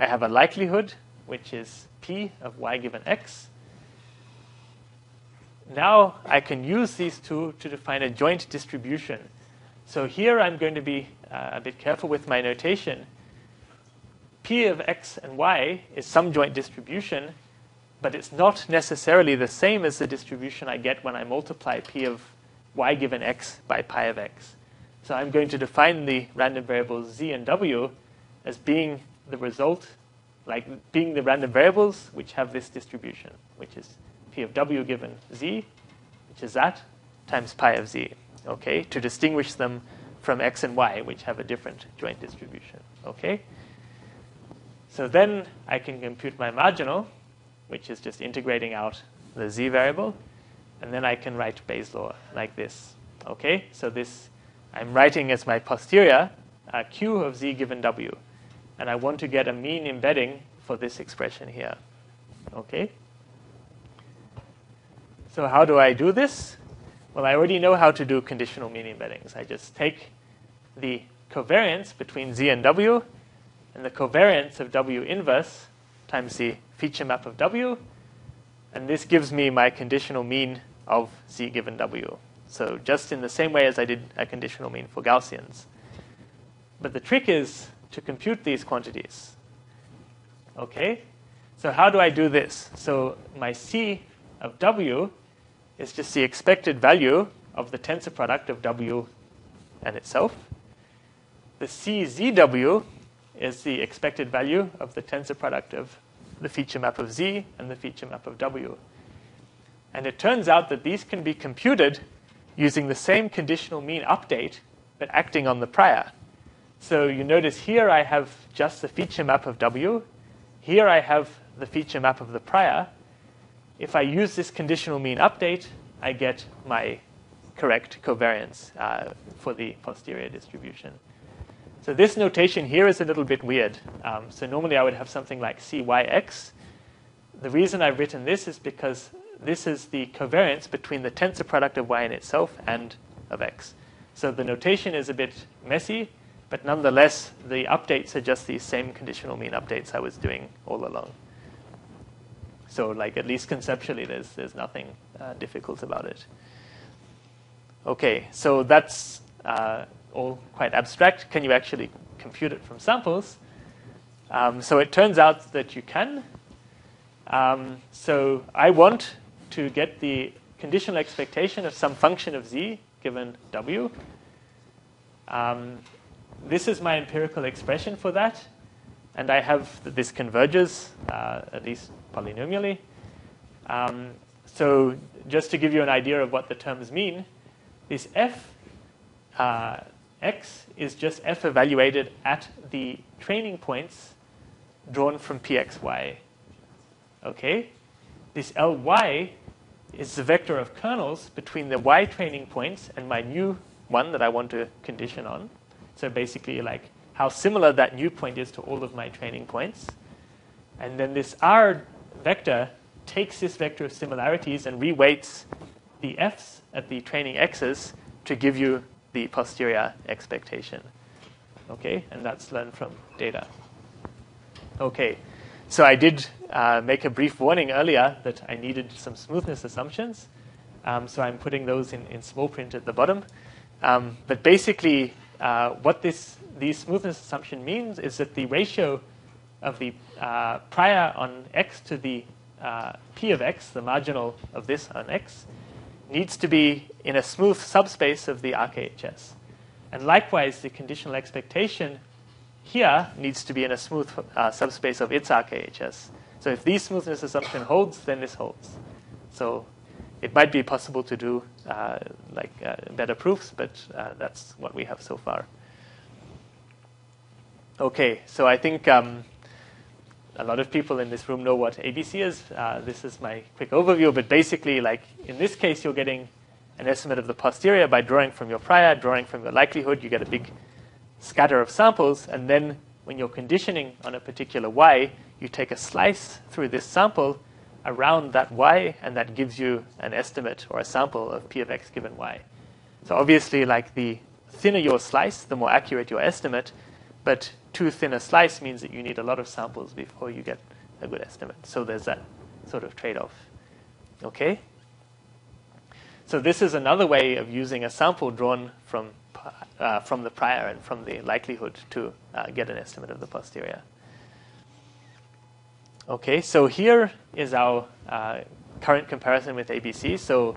I have a likelihood, which is p of y given x. Now I can use these two to define a joint distribution. So here I'm going to be uh, a bit careful with my notation. P of x and y is some joint distribution, but it's not necessarily the same as the distribution I get when I multiply p of y given x by pi of x. So I'm going to define the random variables z and w as being the result, like being the random variables which have this distribution, which is p of w given z, which is that, times pi of z, okay, to distinguish them from x and y, which have a different joint distribution, okay? So then I can compute my marginal, which is just integrating out the z variable, and then I can write Bayes' law like this, okay? So this I'm writing as my posterior uh, q of z given w and I want to get a mean embedding for this expression here. Okay? So how do I do this? Well, I already know how to do conditional mean embeddings. I just take the covariance between z and w and the covariance of w inverse times the feature map of w, and this gives me my conditional mean of z given w. So just in the same way as I did a conditional mean for Gaussians. But the trick is to compute these quantities. Okay? So how do I do this? So my C of W is just the expected value of the tensor product of W and itself. The CZW is the expected value of the tensor product of the feature map of Z and the feature map of W. And it turns out that these can be computed using the same conditional mean update, but acting on the prior. So you notice here I have just the feature map of W. Here I have the feature map of the prior. If I use this conditional mean update, I get my correct covariance uh, for the posterior distribution. So this notation here is a little bit weird. Um, so normally I would have something like CYX. The reason I've written this is because this is the covariance between the tensor product of y in itself and of x. So the notation is a bit messy, but nonetheless, the updates are just these same conditional mean updates I was doing all along. So, like at least conceptually, there's there's nothing uh, difficult about it. Okay, so that's uh, all quite abstract. Can you actually compute it from samples? Um, so it turns out that you can. Um, so I want to get the conditional expectation of some function of z given w. Um, this is my empirical expression for that. And I have that this converges, uh, at least polynomially. Um, so just to give you an idea of what the terms mean, this f uh, x is just f evaluated at the training points drawn from pxy. Okay? This ly is the vector of kernels between the y training points and my new one that I want to condition on. So basically, like how similar that new point is to all of my training points. And then this r vector takes this vector of similarities and reweights the f's at the training x's to give you the posterior expectation. Okay, and that's learned from data. Okay, so I did uh, make a brief warning earlier that I needed some smoothness assumptions. Um, so I'm putting those in, in small print at the bottom. Um, but basically, uh, what this these smoothness assumption means is that the ratio of the uh, prior on x to the uh, p of x, the marginal of this on x, needs to be in a smooth subspace of the RKHS. And likewise, the conditional expectation here needs to be in a smooth uh, subspace of its RKHS. So if the smoothness assumption holds, then this holds. So it might be possible to do uh, like uh, better proofs, but uh, that's what we have so far. Okay, so I think um, a lot of people in this room know what ABC is. Uh, this is my quick overview, but basically, like in this case, you're getting an estimate of the posterior by drawing from your prior, drawing from your likelihood. You get a big scatter of samples, and then when you're conditioning on a particular y, you take a slice through this sample around that y, and that gives you an estimate or a sample of p of x given y. So obviously, like the thinner your slice, the more accurate your estimate, but too thin a slice means that you need a lot of samples before you get a good estimate. So there's that sort of trade off. Okay? So this is another way of using a sample drawn from, uh, from the prior and from the likelihood to uh, get an estimate of the posterior. Okay, so here is our uh, current comparison with ABC. So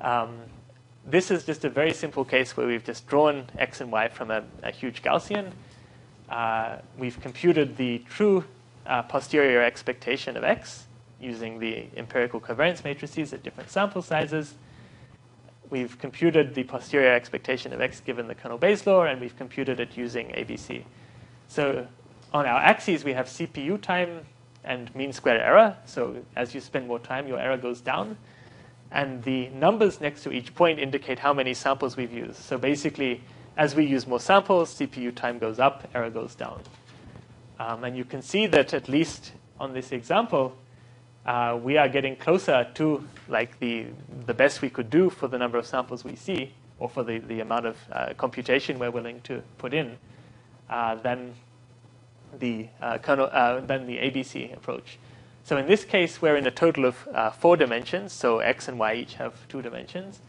um, this is just a very simple case where we've just drawn x and y from a, a huge Gaussian uh, we've computed the true uh, posterior expectation of x using the empirical covariance matrices at different sample sizes. We've computed the posterior expectation of x given the kernel Bayes law, and we've computed it using ABC. So on our axes, we have CPU time and mean square error. So as you spend more time, your error goes down. And the numbers next to each point indicate how many samples we've used. So basically, as we use more samples, CPU time goes up, error goes down. Um, and you can see that at least on this example, uh, we are getting closer to like the, the best we could do for the number of samples we see, or for the, the amount of uh, computation we're willing to put in, uh, than the uh, kernel, uh, than the ABC approach. So in this case, we're in a total of uh, four dimensions. So x and y each have two dimensions.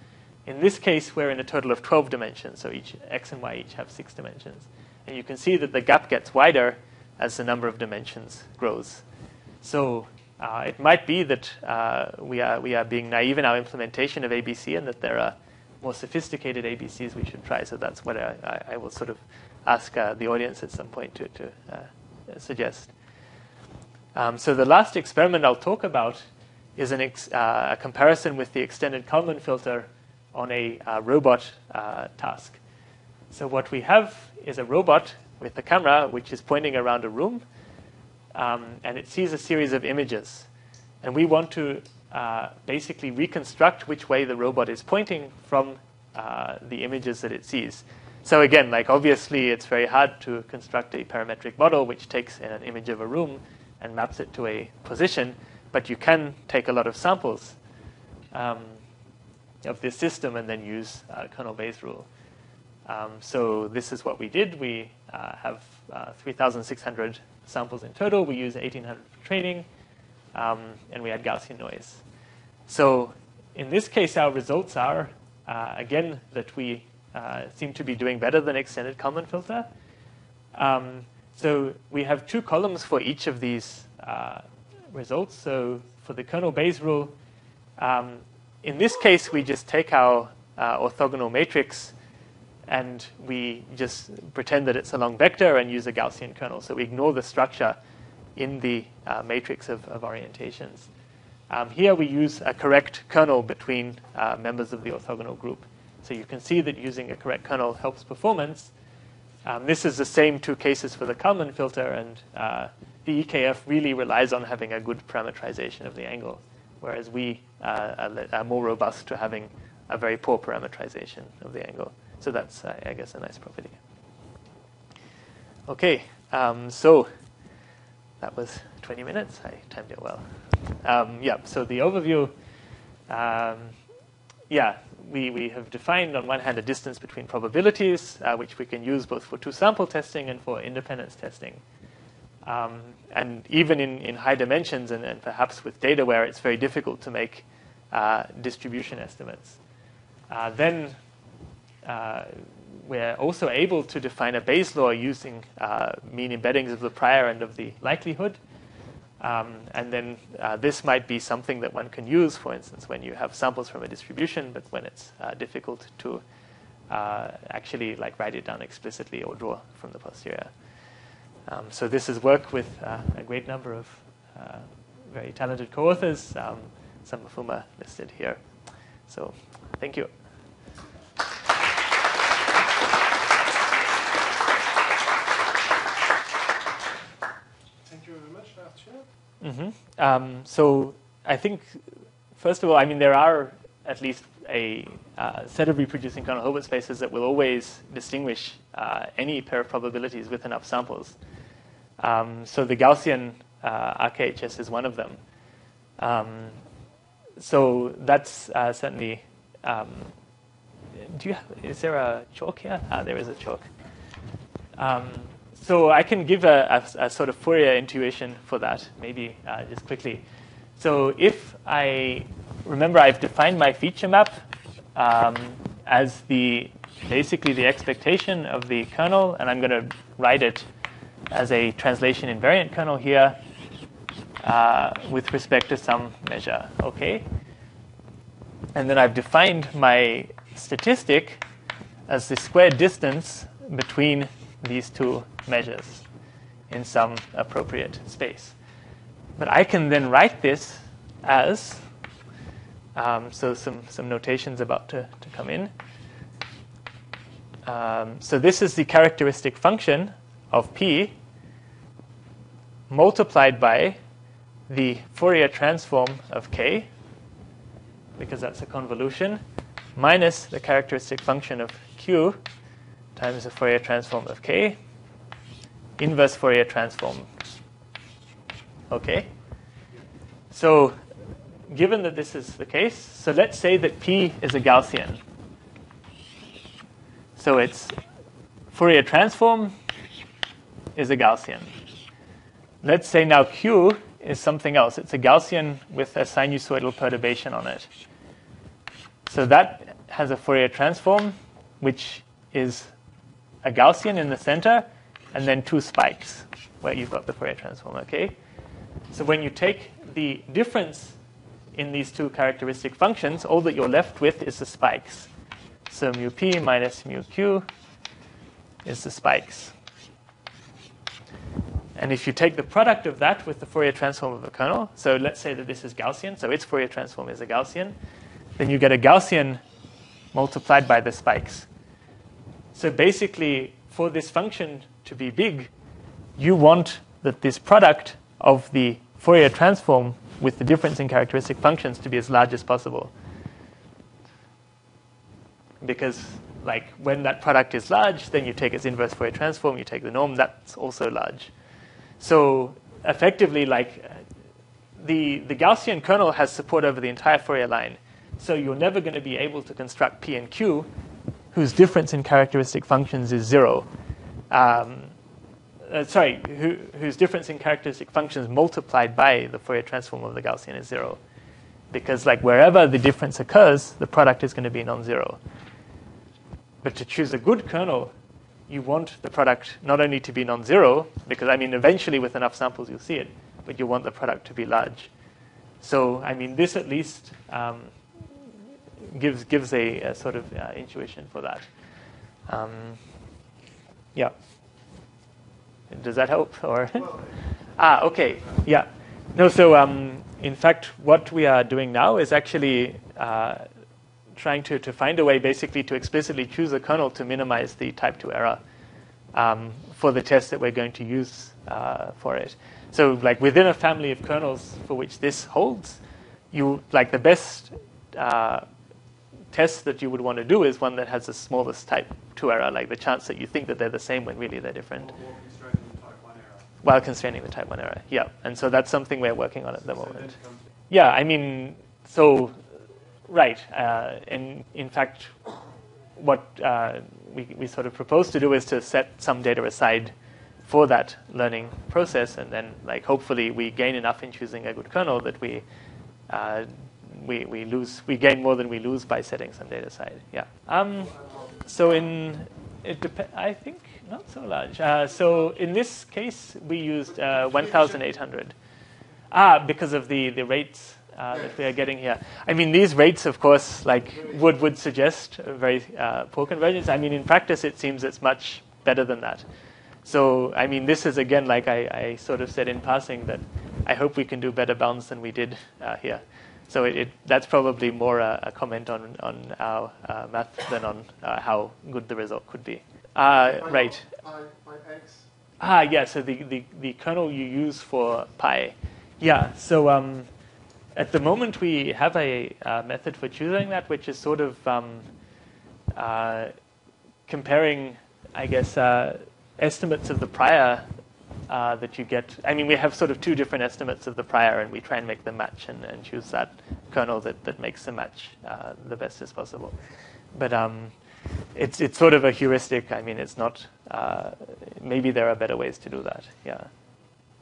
In this case, we're in a total of 12 dimensions, so each x and y each have six dimensions. And you can see that the gap gets wider as the number of dimensions grows. So uh, it might be that uh, we, are, we are being naive in our implementation of ABC and that there are more sophisticated ABCs we should try. So that's what I, I will sort of ask uh, the audience at some point to, to uh, suggest. Um, so the last experiment I'll talk about is an ex- uh, a comparison with the extended Kalman filter on a uh, robot task. So what we have is a robot with a camera which is pointing around a room, um, and it sees a series of images. And we want to uh, basically reconstruct which way the robot is pointing from uh, the images that it sees. So again, like obviously, it's very hard to construct a parametric model which takes an image of a room and maps it to a position, but you can take a lot of samples. Um, of this system and then use uh, kernel Bayes rule. Um, so this is what we did. We uh, have uh, 3,600 samples in total. We use 1,800 for training. um, and we had Gaussian noise. So in this case, our results are, uh, again, that we uh, seem to be doing better than extended Kalman filter. Um, so we have two columns for each of these uh, results. So for the kernel Bayes rule, um, in this case, we just take our uh, orthogonal matrix and we just pretend that it's a long vector and use a Gaussian kernel. So we ignore the structure in the uh, matrix of, of orientations. Um, here we use a correct kernel between uh, members of the orthogonal group. So you can see that using a correct kernel helps performance. Um, this is the same two cases for the Kalman filter, and uh, the EKF really relies on having a good parameterization of the angle, whereas we uh, are, are, more robust to having a very poor parameterization of the angle. So that's, uh, I guess, a nice property. Okay, um, so that was 20 minutes. I timed it well. Um, yeah, so the overview, um, yeah, we, we have defined on one hand a distance between probabilities, uh, which we can use both for two sample testing and for independence testing. Um, and even in, in high dimensions and, and, perhaps with data where it's very difficult to make uh, distribution estimates. Uh, then uh, we're also able to define a Bayes law using uh, mean embeddings of the prior and of the likelihood. Um, and then uh, this might be something that one can use, for instance, when you have samples from a distribution, but when it's uh, difficult to uh, actually like write it down explicitly or draw from the posterior. Um, so this is work with uh, a great number of very talented co-authors, um, some of whom are listed here. So thank you. Mm-hmm. Um, so I think, first of all, I mean, there are at least a uh, set of reproducing kernel Hilbert spaces that will always distinguish uh, any pair of probabilities with enough samples. Um, so the Gaussian uh, RKHS is one of them. Um, so that's uh, certainly. Um, do you have, is there a chalk here? Ah, there is a chalk. So I can give a, a, a, sort of Fourier intuition for that, maybe uh, just quickly. So if I remember, I've defined my feature map um, as the basically the expectation of the kernel, and I'm going to write it as a translation invariant kernel here uh, with respect to some measure. Okay, and then I've defined my statistic as the squared distance between these two measures in some appropriate space. But I can then write this as, um, so some, some notations about to, to come in. Um, so this is the characteristic function of p multiplied by the Fourier transform of k, because that's a convolution, minus the characteristic function of q times the Fourier transform of k, inverse Fourier transform. Okay? So, given that this is the case, so let's say that P is a Gaussian. So its Fourier transform is a Gaussian. Let's say now Q is something else. It's a Gaussian with a sinusoidal perturbation on it. So that has a Fourier transform, which is a Gaussian in the center, and then two spikes where you've got the Fourier transform, okay? So when you take the difference in these two characteristic functions, all that you're left with is the spikes. So mu p minus mu q is the spikes. And if you take the product of that with the Fourier transform of a kernel, so let's say that this is Gaussian, so its Fourier transform is a Gaussian, then you get a Gaussian multiplied by the spikes. So basically, for this function to be big, you want that this product of the Fourier transform with the difference in characteristic functions to be as large as possible. Because like when that product is large, then you take its inverse Fourier transform, you take the norm, that's also large. So effectively, like the, the Gaussian kernel has support over the entire Fourier line. So you're never going to be able to construct P and Q whose difference in characteristic functions is zero. Um, uh, sorry, who, whose difference in characteristic functions multiplied by the Fourier transform of the Gaussian is zero. Because like wherever the difference occurs, the product is going to be non-zero. But to choose a good kernel, you want the product not only to be non-zero, because I mean eventually with enough samples you'll see it, but you want the product to be large. So I mean this at least um, gives gives a, a sort of uh, intuition for that. Um, yeah. Does that help? Or ah, okay, yeah. No, so um, in fact, what we are doing now is actually uh, trying to, to find a way, basically, to explicitly choose a kernel to minimize the type two error um, for the test that we're going to use uh, for it. So, like within a family of kernels for which this holds, you like the best uh, test that you would want to do is one that has the smallest type 2 error, like the chance that you think that they're the same when really they're different. While constraining the type 1 error, yeah. And so that's something we're working on at the moment. Yeah, I mean, so, right. Uh, and in fact, what uh, we, we sort of propose to do is to set some data aside for that learning process, and then, like, hopefully we gain enough in choosing a good kernel that we uh, we, we lose we gain more than we lose by setting some data aside. Yeah. Um, so in it dep- I think not so large. Uh, so in this case, we used uh, 1,800. Ah, because of the the rates uh, that we are getting here. I mean, these rates, of course, like would would suggest very uh, poor convergence. I mean, in practice, it seems it's much better than that. So, I mean, this is again, like I, I sort of said in passing, that I hope we can do better bounds than we did uh, here. So it, it, that's probably more a, a, comment on, on our uh, math than on uh, how good the result could be. Uh, right. Ah, yeah, so the, the, the kernel you use for pi. Yeah, so um, at the moment we have a method for choosing that, which is sort of um, uh, comparing, I guess, uh, estimates of the prior uh, that you get. I mean, we have sort of two different estimates of the prior, and we try and make them match and, and choose that kernel that, that makes the match uh, the best as possible. But um, it's, it's sort of a heuristic. I mean, it's not, uh, maybe there are better ways to do that. Yeah.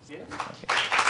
Yeah. Okay.